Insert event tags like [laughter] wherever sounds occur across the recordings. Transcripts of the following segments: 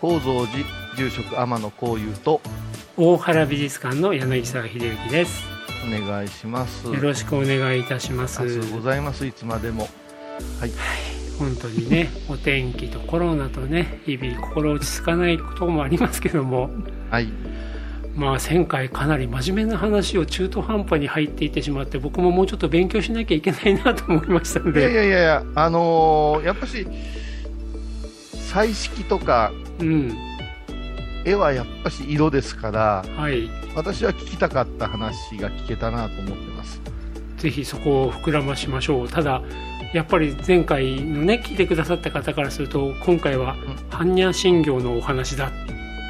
高蔵寺住職天野幸雄と大原美術館の柳沢秀幸です。お願いします。よろしくお願いいたします。ありがとうございます。いつまでも。はい。本当にねお天気とコロナとね日々心落ち着かないこともありますけども。はい。まあ前回かなり真面目な話を中途半端に入っていってしまって僕ももうちょっと勉強しなきゃいけないなと思いましたのいやいでやいやいやあのーやっぱし彩色とかうん。絵はやっぱし色ですからはい。私は聞きたかった話が聞けたなと思ってます。ぜひそこを膨らましましょう。ただやっぱり前回のね聞いてくださった方からすると今回は般若心経のお話だ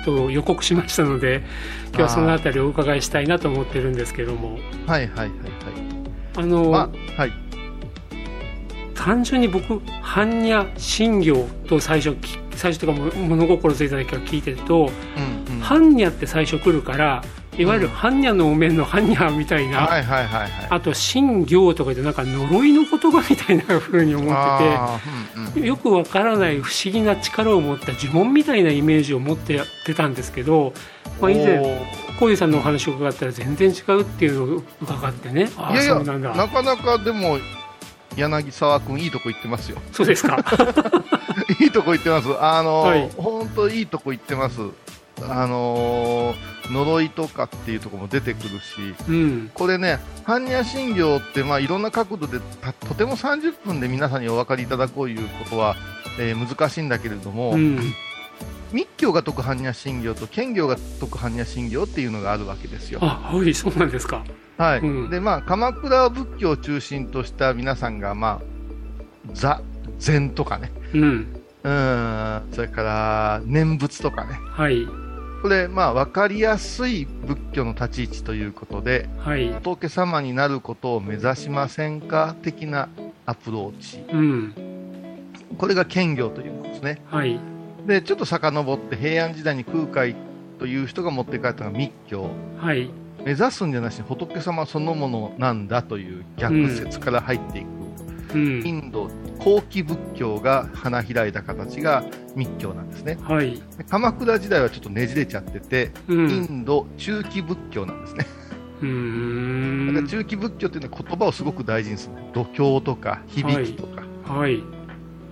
と予告しましたので今日はそのあたりをお伺いしたいなと思ってるんですけども。はいはいはいあの、はいまあはい単純に僕般若心経と最初き最初とかも物心ついた時から聞いてるとうんうん。般若って最初来るからいわゆる般若のお面の般若みたいな、あと心経とかでなんか呪いの言葉みたいな風に思っててうんうんよくわからない不思議な力を持った呪文みたいなイメージを持ってやってたんですけど、まあ、以前おー。小遊さんのお話を伺ったら全然違うっていうのを伺ってね。ああいやいやそうなんだ。なかなかでも柳沢君いいとこ行ってますよ。そうですか。[laughs] いいとこ行ってます。あのはい。本当いいとこ行ってます。あのー呪いとかっていうとこも出てくるし。うん。これね般若心経ってまあいろんな角度でたとても30分で皆さんにお分かりいただこういうことは、えー難しいんだけれども、うん密教が説く般若心経と剣教が説く般若心経っていうのがあるわけですよ。あはいそうなんですか。はい。うん。でまあ、鎌倉仏教を中心とした皆さんが、まあ、座禅とかね。うん。うん。それから念仏とかね。はい。これ、まあ、分かりやすい仏教の立ち位置ということではい。仏様になることを目指しませんか的なアプローチ。うん。これが剣行ということですね。はいでちょっと遡って平安時代に空海という人が持って帰ったのが密教。はい。目指すんじゃなしに仏様そのものなんだという逆説から入っていく、うん。インド後期仏教が花開いた形が密教なんですね。はい。で鎌倉時代はちょっとねじれちゃってて、うん。インド中期仏教なんですね、うーん [laughs] だから中期仏教っていうのは言葉をすごく大事にする。度胸とか響きとか、はい。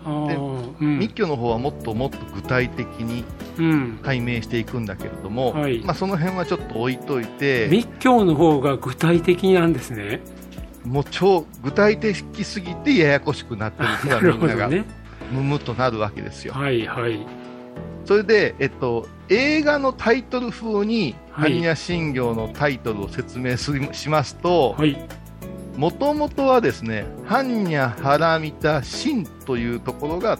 あでーうん。密教の方はもっともっと具体的にうん。解明していくんだけれども、はい。まあ、その辺はちょっと置いといて密教の方が具体的なんですね。もう超具体的すぎてややこしくなってるなからるみんながむむっとなるわけですよ。はいはい。それで、えっと、映画のタイトル風にはい。般若心経のタイトルを説明するしますとはい。もともとはですね般若ハラミタ心というところが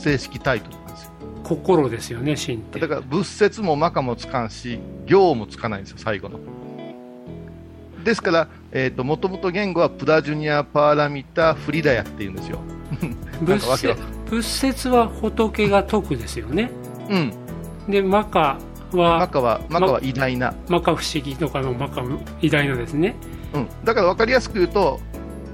正式タイトルなんですよ。心ですよね心って。だから仏説もマカもつかんし行もつかないんですよ最後の。ですから、えっともともと言語はプラジュニア・パーラミタ・フリダヤっていうんですよ。[laughs] 仏仏説は仏が説くですよね。うん。でマカマはカはマカは偉大な、マカ不思議とかのマカ偉大なですね。うん、だから分かりやすく言うと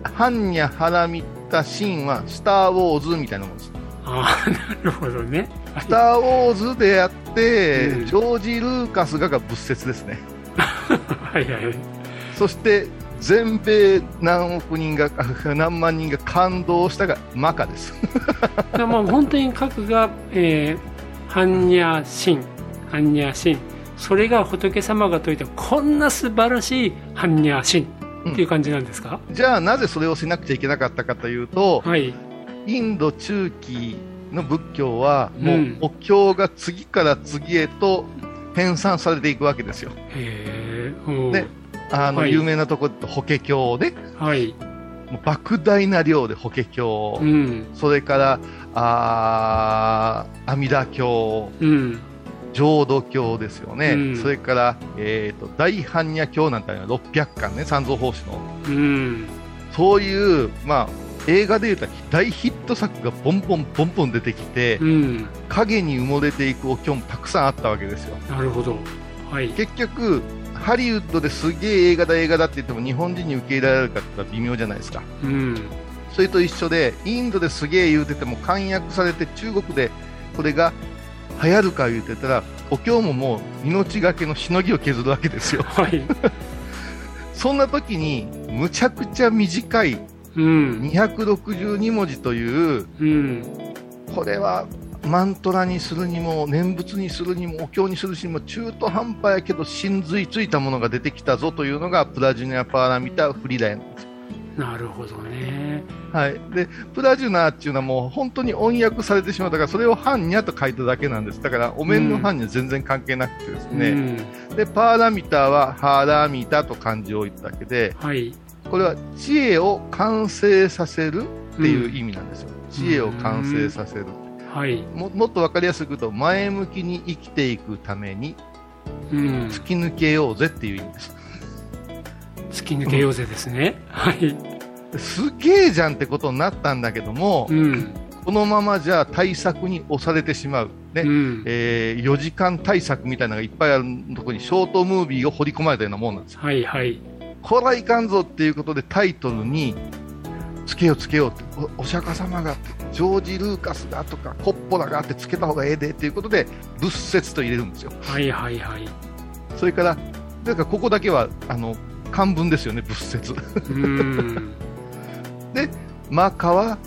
般若ハラミタ・シンはスター・ウォーズみたいなもんですああなるほどね。スター・ウォーズでやって、うん。ジョージ・ルーカスがが仏説ですね。はいはい。はいそして全米何億人があ何万人が感動したがマカです。[laughs] まあ本当に核が、えー、般若心般若心。それが仏様が説いたこんな素晴らしい般若心っていう感じなんですか、じゃあなぜそれをしなくちゃいけなかったかというと、はいインド中期の仏教はもううん。お経が次から次へと編纂されていくわけですよ。へえうんであの、はい。有名なところだと法華経で、はい。莫大な量で法華経、うん。それからあー阿弥陀経、うん。浄土経ですよね、うん。それから、えー、と大般若経なんていうのは600巻ね、三蔵法師の。うん。そういう、まあ、映画でいうと大ヒット作がボンボンボンボン出てきて、うん影に埋もれていくお経もたくさんあったわけですよ。なるほどはい結局、ハリウッドですげえ映画だ映画だって言っても日本人に受け入れられるかって微妙じゃないですか。うんそれと一緒で、インドですげえ言うてても簡約されて中国でこれが流行るか言うてたら、お経ももう命がけのしのぎを削るわけですよ。はい [laughs] そんな時に、むちゃくちゃ短いうん262文字という、うんこれはマントラにするにも、念仏にするにも、お経にするにも、中途半端やけど、真髄ついたものが出てきたぞというのが、プラジュニア・パーラミタ・フリダヤなんですよ。なるほどねはい。で、プラジュナーっていうのはもう本当に音訳されてしまったから、それをハンニャと書いただけなんです。だから、お面のハンニャ全然関係なくてですね。うんで、パーラミタはハラミタと漢字を置いただけで、はいこれは知恵を完成させるっていう意味なんですよ。知恵を完成させる。はいももっとわかりやすく言うと、前向きに生きていくためにうん突き抜けようぜっていう意味です。突き抜けようぜですねはいすげえじゃんってことになったんだけども、うんこのままじゃ対策に押されてしまう。ね。うんえー4時間対策みたいなのがいっぱいあるところにショートムービーを掘り込まれたようなもんなんですよ。はいはいこらいかんぞっていうことでタイトルにつけようつけようっておお釈迦様がジョージ・ルーカスがとかコッポラがあってつけた方がええでっていうことで仏説と入れるんですよ。はいはいはいそれから、だからここだけはあの漢文ですよね、仏説。うん [laughs] マカは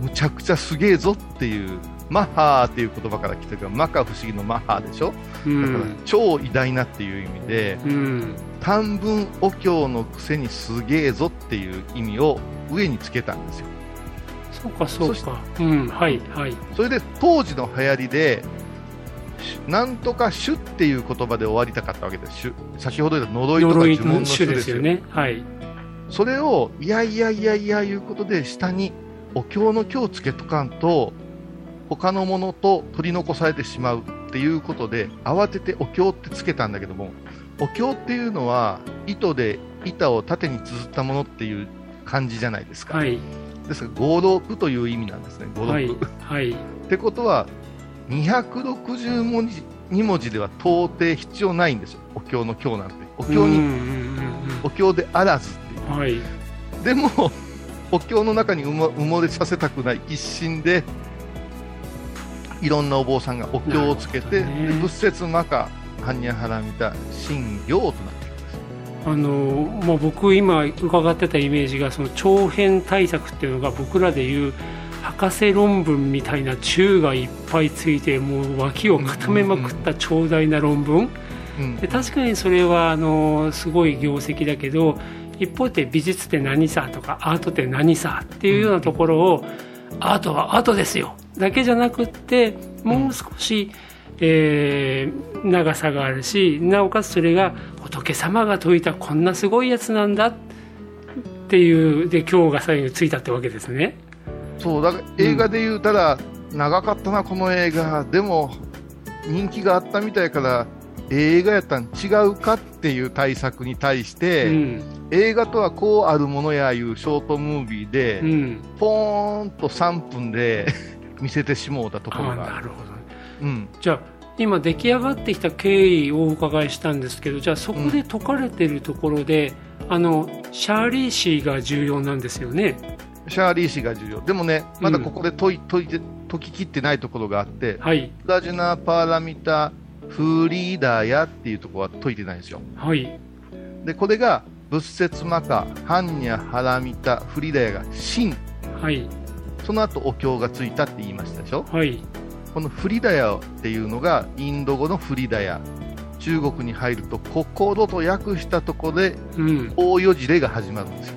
むちゃくちゃすげえぞっていう、マッハーっていう言葉から来てるから、マカ不思議のマッハーでしょ、うだからん超偉大なっていう意味で、うん。短文お経のくせにすげえぞっていう意味を上につけたんですよ。そうかそうか。うんはいはい。それで当時の流行りで、しなんとか種っていう言葉で終わりたかったわけです。種先ほど言った呪いとか呪文のの種です。よね。はい。それを、いやいやいやいやいうことで、下にお経の経をつけとかんと、他のものと取り残されてしまうっていうことで、慌ててお経ってつけたんだけども、お経っていうのは、糸で板を縦に綴ったものっていう感じじゃないですか。はいですから、語録という意味なんですね、語録。はいはいってことは、260文字、2文字では到底必要ないんですよ、お経の経なんて。お経に、お経であらずっていう。うんはいでも、お経の中に埋もれさせたくない一心で、いろんなお坊さんがお経をつけて、ねで仏説マカ、般若ハラミタ、信行となっているんです。あのまあ、僕今伺ってたイメージがその長編対策っていうのが僕らでいう博士論文みたいな中がいっぱいついてもう脇を固めまくった長大な論文。うん。で確かにそれはあのすごい業績だけど一方で美術って何さとかアートって何さっていうようなところをアートはアートですよだけじゃなくってもう少し、えー長さがあるしなおかつそれが仏様が説いたこんなすごいやつなんだっていうで今日が最後についたってわけですね。そうだから映画で言うたら、長かったな、この映画、でも人気があったみたいから、映画やったん違うかっていう対策に対して、うん映画とはこうあるものやいうショートムービーで、うん、ポーンと3分で見せてしもうたところあがある。なるほどうんじゃあ今出来上がってきた経緯をお伺いしたんですけどじゃあそこで解かれてるところで、あのシャーリー氏が重要なんですよね。シャーリー氏が重要。でもね、まだここで解い解いて解ききってないところがあって、はいプラジュナ・パーラミタ・フリーダーヤっていうところは解いてないんですよ。はいで、これが仏説マカ、ハンニャ・ハラミタ・フリーダヤが真。はいその後お経がついたって言いましたでしょ？はい。このフリダヤっていうのがインド語のフリダヤ。中国に入ると心と訳したところでうん。大よじれが始まるんですよ。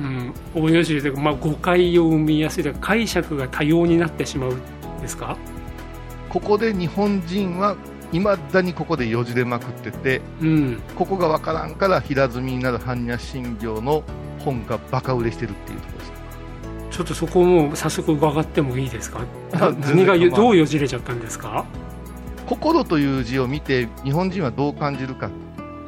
うん、大吉というか、まあ、誤解を生みやすい解釈が多様になってしまうんですか、ここで日本人はいまだにここでよじれまくっててうん、ここがわからんから平積みになる般若心経の本がバカ売れしてるっていうところちょっとそこも早速伺ってもいいですか？[laughs] あ何がどうよじれちゃったんですか、心という字を見て日本人はどう感じるか。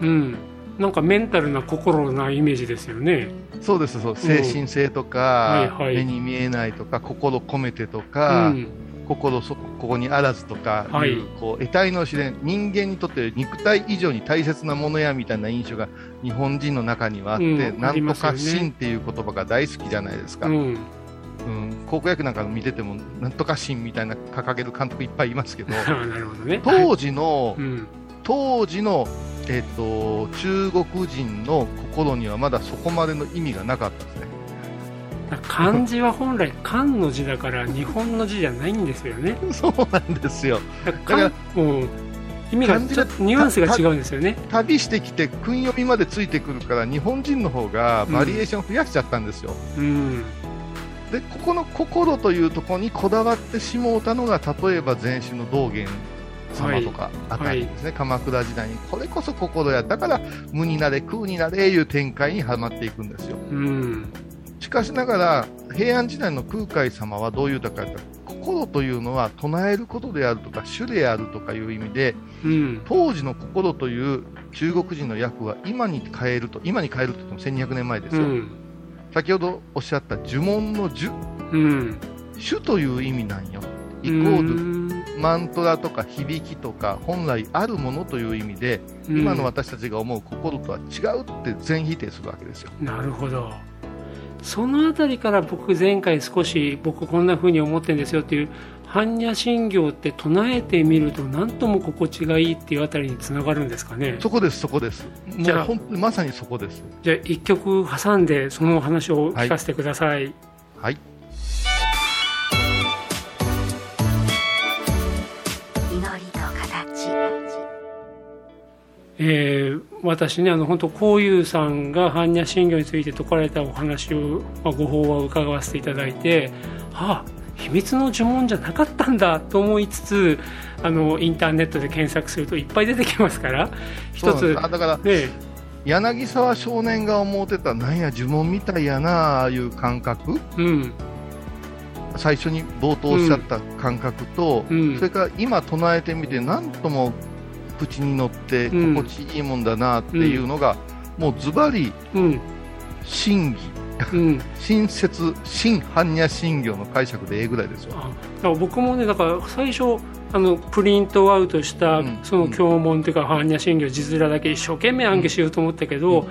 うん、なんかメンタルな心なイメージですよね。そうですそう精神性とか、はいはい。目に見えないとか心込めてとうか、ん心そここにあらずとかい。う,、はいこう得体の自然人間にとって肉体以上に大切なものやみたいな印象が日本人の中にはあって、うなんとか心っていう言葉が大好きじゃないですか、うん。うん、高校野球なんか見ててもなんとか心みたいな掲げる監督いっぱいいますけど [laughs] なるほどね。当時の、うん。当時の、えっと中国人の心にはまだそこまでの意味がなかったですね。漢字は本来漢の字だから日本の字じゃないんですよね。[laughs] そうなんですよ。だから漢うん意味がちょっとニュアンスが違うんですよね。旅してきて訓読みまでついてくるから日本人の方がバリエーション増やしちゃったんですよ。うんでここの心というところにこだわってしもうたのが例えば前身の道元様とかあたりですね、鎌倉時代にこれこそ心やだから無になれ空になれいう展開にはまっていくんですよ。うんしかしながら平安時代の空海様はどういうたか心というのは唱えることであるとか主であるとかいう意味でうん。当時の心という中国人の訳は今に変えると今に変えると言っても1200年前ですよ、うん。先ほどおっしゃった呪文の呪。うん。主という意味なんよ。イコうーん。ルマントラとか響きとか本来あるものという意味でうん。今の私たちが思う心とは違うって全否定するわけですよ。なるほどそのあたりから僕前回少し僕こんな風に思ってるんですよっていう般若心経って唱えてみると何とも心地がいいっていうあたりにつながるんですかね。そこですそこです。もじゃあまさにそこです。じゃあ一曲挟んでそのお話を聞かせてください、はい。祈えー私ねあの本当こういうさんが般若心経について説かれたお話を、まあ、ご法話を伺わせていただいてあ秘密の呪文じゃなかったんだと思いつつあのインターネットで検索するといっぱい出てきますから一つあだからね。柳沢少年が思ってたなんや呪文みたいやなあいう感覚。うん。最初に冒頭おっしゃった感覚と、うん。それから今唱えてみて何とも口に乗ってうん。心地いいもんだなっていうのが、もうズバリうん。真偽。うん。親切真般若心経の解釈でええぐらいですよ。あだ僕もねだから最初あのプリントアウトしたうん。その経文というか般若心経字面だけ一生懸命暗記しようと思ったけど、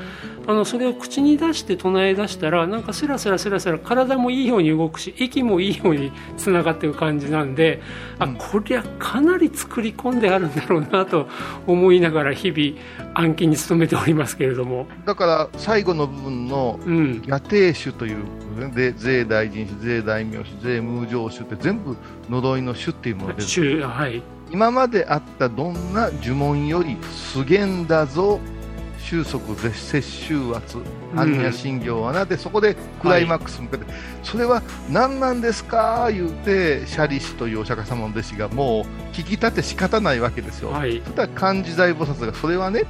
あのそれを口に出して唱え出したらなんかスラスラスラスラ体もいいように動くし息もいいようにつながっていく感じなんで、あうん。こりゃかなり作り込んであるんだろうなと思いながら日々暗記に努めておりますけれども。だから最後の部分のうん。野定種というで税大臣種税大名種税無常種って全部呪いの種っていうものです中はい。今まであったどんな呪文よりすげんだぞ収束絶接収圧般若心経はな、でそこでクライマックスに向けて、それは何なんですか言うてシャリ師というお釈迦様の弟子がもう聞き立て仕方ないわけですよ、はい。そしたら漢字財菩薩がそれはね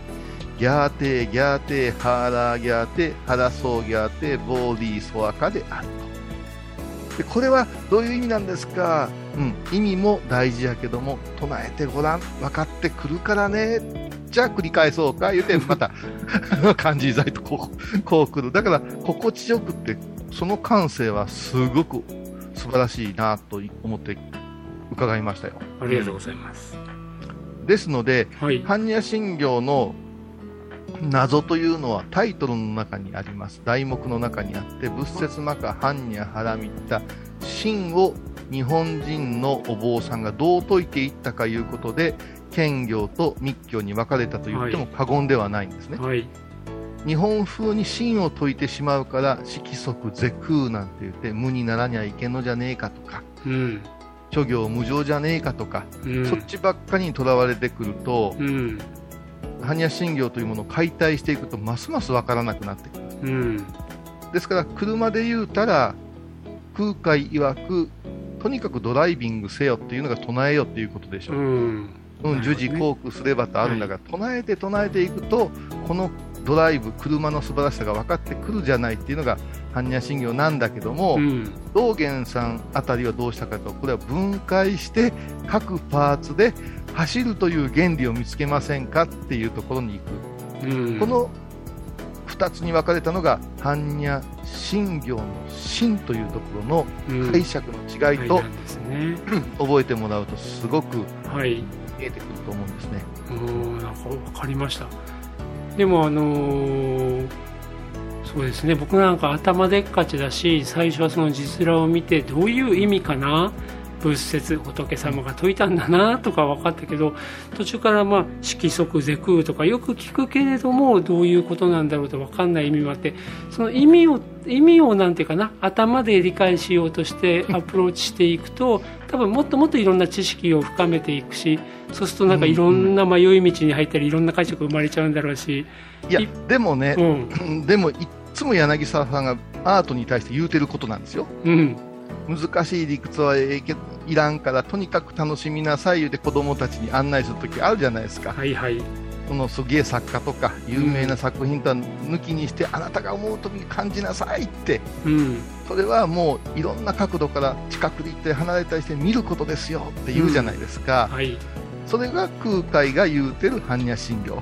ギャーテーギャーテーハーラーギャーテーハラソーギャーテーボーディーソアカであると。でこれはどういう意味なんですか、うん、意味も大事やけども唱えてごらん分かってくるからねじゃあ繰り返そうか言うてまた [laughs] 漢字財とこうこう来る。だから心地よくってその感性はすごく素晴らしいなと思って伺いましたよ。ありがとうございます。ですのではい。般若心経の謎というのはタイトルの中にあります。題目の中にあって仏説魔歌般若ハラミッタ真を日本人のお坊さんがどう説いていったかいうことで兼行と密教に分かれたと言っても過言ではないんですね、はい。日本風に真を説いてしまうから色即是空なんて言って無にならにゃいけんのじゃねえかとかうん。諸行無常じゃねえかとか、うん。そっちばっかりにとらわれてくると、うん。般若心経というものを解体していくとますます分からなくなってくる。うん。ですから車で言うたら空海曰くとにかくドライビングせよっていうのが唱えよっていうことでしょう、うんうん、なるほどね。十字航空すればとあるんだが、唱えて唱えていくとこのドライブ車の素晴らしさが分かってくるじゃないっていうのが般若心経なんだけども、うん。道元さんあたりはどうしたかとこれは分解して各パーツで走るという原理を見つけませんかっていうところに行く、うん。この2つに分かれたのが般若心経の心というところのうん解釈の違いとはいなんですね。[clears throat] 覚えてもらうとすごくはい見えてくると思うんですね。うんなんか分かりました。でもあのーそうですね。僕なんか頭でっかちだし最初はその実覧を見てどういう意味かな？仏説仏様が説いたんだなとか分かったけど途中からまあ色即是空とかよく聞くけれどもどういうことなんだろうと分かんない意味もあってその意味を意味をなんていうかな？頭で理解しようとしてアプローチしていくと多分もっともっといろんな知識を深めていくしそうするとなんかいろんな迷い道に入ったりいろんな解釈生まれちゃうんだろうし、いやいでもねう、ん [laughs] でもいっつも柳沢さんがアートに対して言うてることなんですよ。うん難しい理屈はいらんからとにかく楽しみなさい言うて子供たちに案内するときあるじゃないですか。はいはいそのすげえ作家とか有名な作品とは抜きにして、あなたが思うときに感じなさいって。うん。それはもういろんな角度から近くで行って離れたりして見ることですよって言うじゃないですか、はい。それが空海が言うてる般若心経。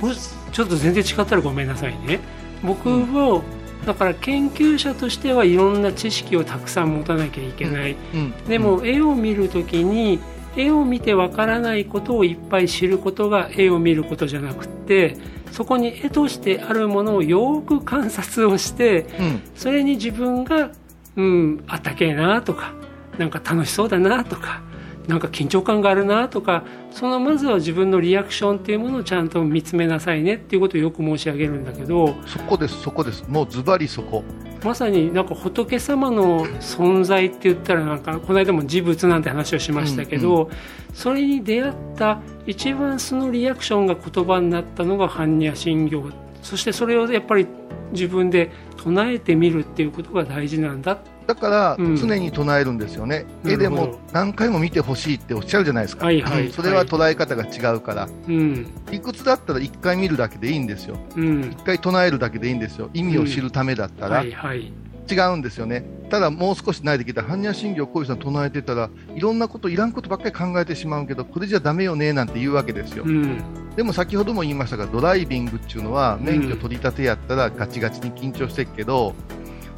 もしちょっと全然違ったらごめんなさいね。僕は、だから研究者としてはいろんな知識をたくさん持たなきゃいけない、うん。でも絵を見るときに絵を見てわからないことをいっぱい知ることが絵を見ることじゃなくってそこに絵としてあるものをよく観察をしてうん。それに自分が、うん、あったけえなとかなんか楽しそうだなとかなんか緊張感があるなとかそのまずは自分のリアクションっていうものをちゃんと見つめなさいねっていうことをよく申し上げるんだけどそこですそこです。もうズバリそこ。まさになんか仏様の存在って言ったらなんかこの間も事物なんて話をしましたけど、それに出会った一番そのリアクションが言葉になったのが般若心経。そしてそれをやっぱり自分で唱えてみるっていうことが大事なんだだからうん。常に唱えるんですよね、なるほど。絵でも何回も見てほしいっておっしゃるじゃないですか、はいはいうん。それは捉え方が違うから、うん。理屈だったら1回見るだけでいいんですよ。うん。1回唱えるだけでいいんですよ。意味を知るためだったら、はいはい。違うんですよね。ただもう少し慣れてきた。ら般若心経小石さん唱えてたらいろんなこといらんことばっかり考えてしまうけどこれじゃダメよねなんて言うわけですよ、うん。でも先ほども言いましたがドライビングっていうのは免許取り立てやったらガチガチに緊張してるけど、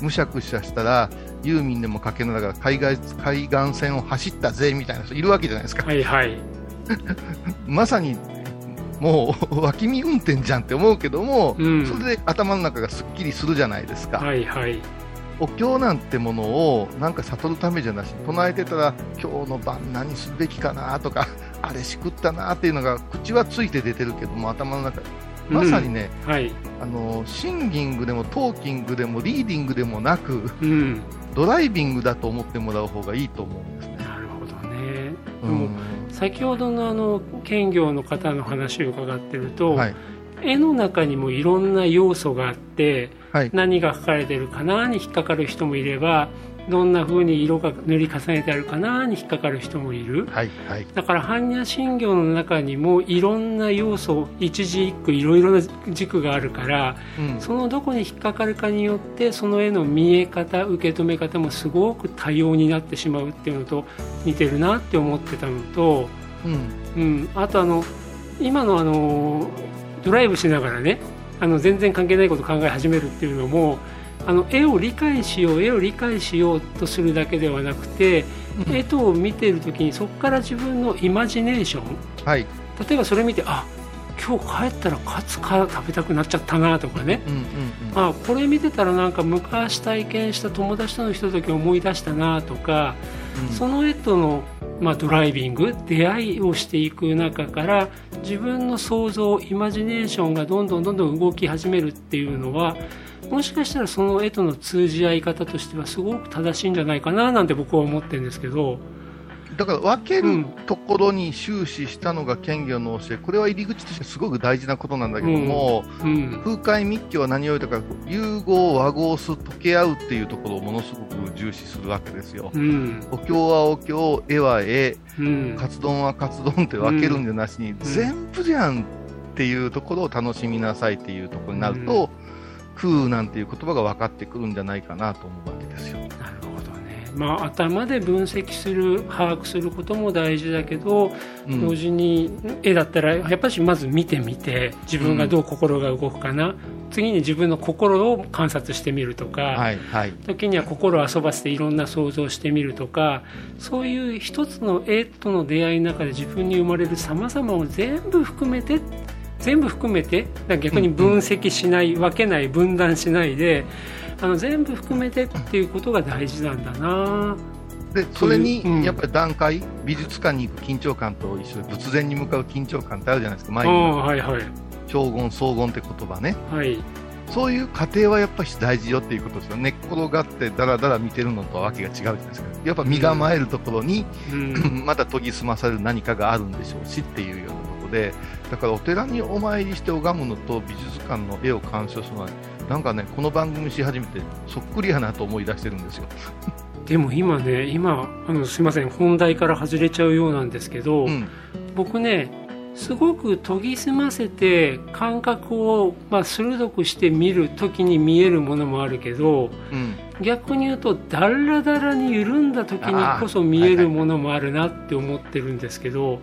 むしゃくしゃしたらユーミンでもかけながら海外海岸線を走ったぜみたいな人いるわけじゃないですか。はいはい。[laughs] まさにもう脇見運転じゃんって思うけども、うん。それで頭の中がすっきりするじゃないですか、はいはい。お経なんてものをなんか悟るためじゃなし唱えてたら今日の晩何すべきかな？とか [laughs] あれしくったなっていうのが口はついて出てるけども頭の中。まさにね、はい。あのシンギングでもトーキングでもリーディングでもなくうんドライビングだと思ってもらう方がいいと思うんですね。なるほどね。でもうん。先ほどのあの兼業の方の話を伺ってると、はい。絵の中にもいろんな要素があってはい。何が書かれてるかなに引っかかる人もいればどんな風に色が塗り重ねてあるかなに引っかかる人もいる。はいはい。だから般若心経の中にもいろんな要素一字一句いろいろな軸があるからうん。そのどこに引っかかるかによってその絵の見え方受け止め方もすごく多様になってしまうっていうのと似てるなって思ってたのと、うん。うん、あとあの今のあのドライブしながらねあの全然関係ないことを考え始めるっていうのもあの絵を理解しよう絵を理解しようとするだけではなくて、うん。絵とを見てる時にそこから自分のイマジネーション。はい。例えばそれ見てあ今日帰ったらカツカ食べたくなっちゃったなとかね。うんうんうん。あこれ見てたらなんか昔体験した友達とのひととき思い出したなとか、うん。その絵との、まあ、ドライビング出会いをしていく中から自分の想像イマジネーションがどんどんどんどん動き始めるっていうのはもしかしたらその絵との通じ合い方としてはすごく正しいんじゃないかななんて僕は思ってるんですけど、だから分けるうんところに終始したのが兼業の教え、これは入り口としてすごく大事なことなんだけども、うん風海密教は何よりだから融合、和合す、溶け合うっていうところをものすごく重視するわけですよ。うん。お経はお経、絵は絵、うん。カツ丼はカツ丼って分けるんじゃなしに、全部じゃんっていうところを楽しみなさいっていうところになると、空なんていう言葉が分かってくるんじゃないかなと思うわけですよ。なるほどねまあ頭で分析する把握することも大事だけど、うん同時に絵だったらやっぱりまず見てみて自分がどう心が動くかな、次に自分の心を観察してみるとか、はい、はい。時には心を遊ばせていろんな想像をしてみるとかそういう一つの絵との出会いの中で自分に生まれるさまざまを全部含めて全部含めて逆に分析しない、分けない分断しないであの全部含めてっていうことが大事なんだなで、それうんに、やっぱり段階、美術館に行く緊張感と一緒で、仏前に向かう緊張感ってあるじゃないですか。前あに、あはいはい荘厳、荘厳って言葉ね。はいそういう過程はやっぱり大事よっていうことですよ。寝っ転がってダラダラ見てるのとはわけが違うじゃないですか。やっぱ身構えるところに、うん [laughs] また研ぎ澄まされる何かがあるんでしょうしっていうようなとで、だからお寺にお参りして拝むのと美術館の絵を鑑賞するのは、なんかね、この番組し始めてそっくりやなと思い出してるんですよ。でも今ね今あのすいません本題から外れちゃうようなんですけど、うん。僕ねすごく研ぎ澄ませて感覚を、まあ、鋭くして見る時に見えるものもあるけどうん。逆に言うとダラダラに緩んだ時にこそ見えるものもあるなって思ってるんですけど、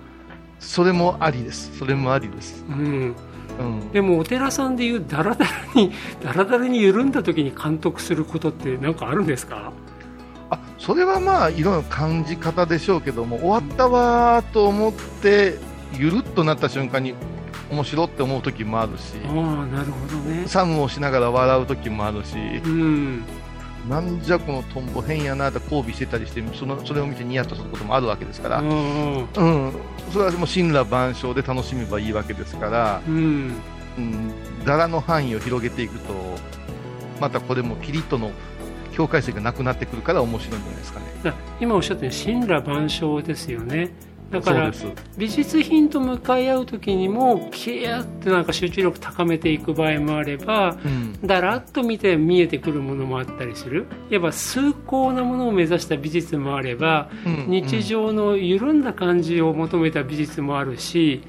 それもありです。それもありです。うん、うん。でもお寺さんでいうダラダラに [laughs] ダラダラに緩んだ時に監督することって何かあるんですか？あそれはまあいろいろ感じ方でしょうけども終わったわーと思ってゆるっとなった瞬間に面白って思う時もあるしああなるほどねサムをしながら笑う時もあるしうんなんじゃこのトンボ変やなって交尾してたりしてそのそれを見てニヤッとすることもあるわけですから、うんうん、それはもう神羅万象で楽しめばいいわけですから、うん。うん、柄の範囲を広げていくとまたこれもピリッとの境界線がなくなってくるから面白いんじゃないですかね。だ今おっしゃったように神羅万象ですよねだから美術品と向かい合う時にもキーってなんか集中力高めていく場合もあればうん。だらっと見て見えてくるものもあったりする。いわば崇高なものを目指した美術もあればうん日常の緩んだ感じを求めた美術もあるし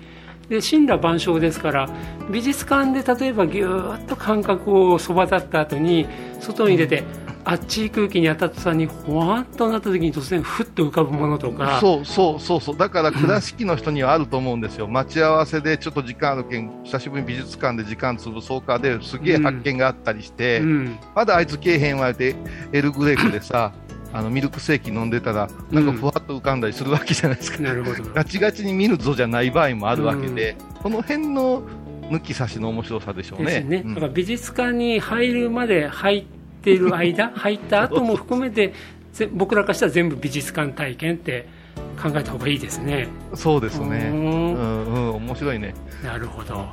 で神羅万象ですから美術館で例えばぎゅーっと感覚をそば立った後に外に出てあっちい空気に当たったにほわっとなった時に突然ふっと浮かぶものとか。そうそうそうそう、だから倉敷の人にはあると思うんですよ、待ち合わせでちょっと時間あるけん、久しぶりに美術館で時間潰そうかですげえ発見があったりして、うん。まだあいつけえへんわって、エルグレープでさ、[laughs] あのミルクセーキ飲んでたら、なんかふわっと浮かんだりするわけじゃないですか、なるほど。ガチガチに見るぞじゃない場合もあるわけで、この辺の抜き差しの面白さでしょうね。ね、うん。だから美術館に入るまで入っている間入った後も含めてぜ僕らからしたら全部美術館体験って考えた方がいいですねそうですね。ううんんうん、面白いね。なるほど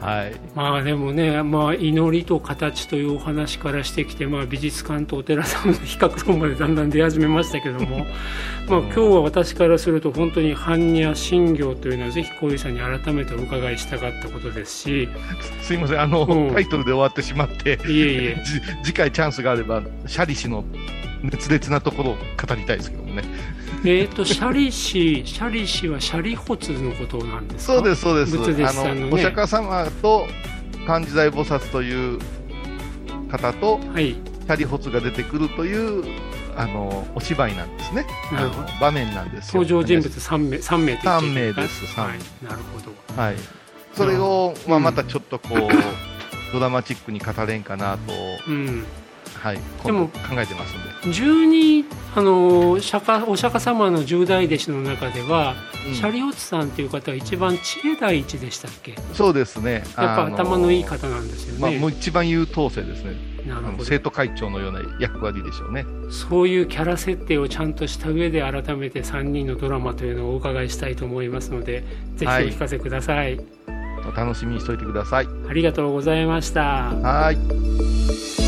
はい。まあでもね、まあ、祈りと形というお話からしてきて、まあ、美術館とお寺さんの比較とまでだんだん出始めましたけどもまあ今日は私からすると本当に般若心経というのはぜひ小遊さんに改めてお伺いしたかったことですしすいません、あの、うんタイトルで終わってしまって、いえいえ [laughs] じ次回チャンスがあれば、シャリ氏の熱烈なところを語りたいですけどもね。えー、とシャリ氏シャリ氏はシャリホツのことなんですか？そうです、そうです。仏弟子あさんのね。の、お釈迦様と漢字財菩薩という方と、はい。シャリホツが出てくるという、あの、お芝居なんですね。なるほど。場面なんですよ。登場人物3名三名と言っていい三名かです。はい、なるほど。はい。それを、まあ、うん。またちょっとこう、ドラマチックに語れんかなと、うんはい、で今も度考えてますんで。十二あの釈迦お釈迦様の十大弟子の中では、うんシャリオツさんという方が一番知恵第一でしたっけ？やっそうですね。ぱあの頭のいい方なんですよまあ、ね、もう一番優等生ですね。なるほど生徒会長のような役割でしょうね。そういうキャラ設定をちゃんとした上で改めて3人のドラマというのをお伺いしたいと思いますのでぜひお聞かせください、お楽しみにしておいてください。ありがとうございましたはい。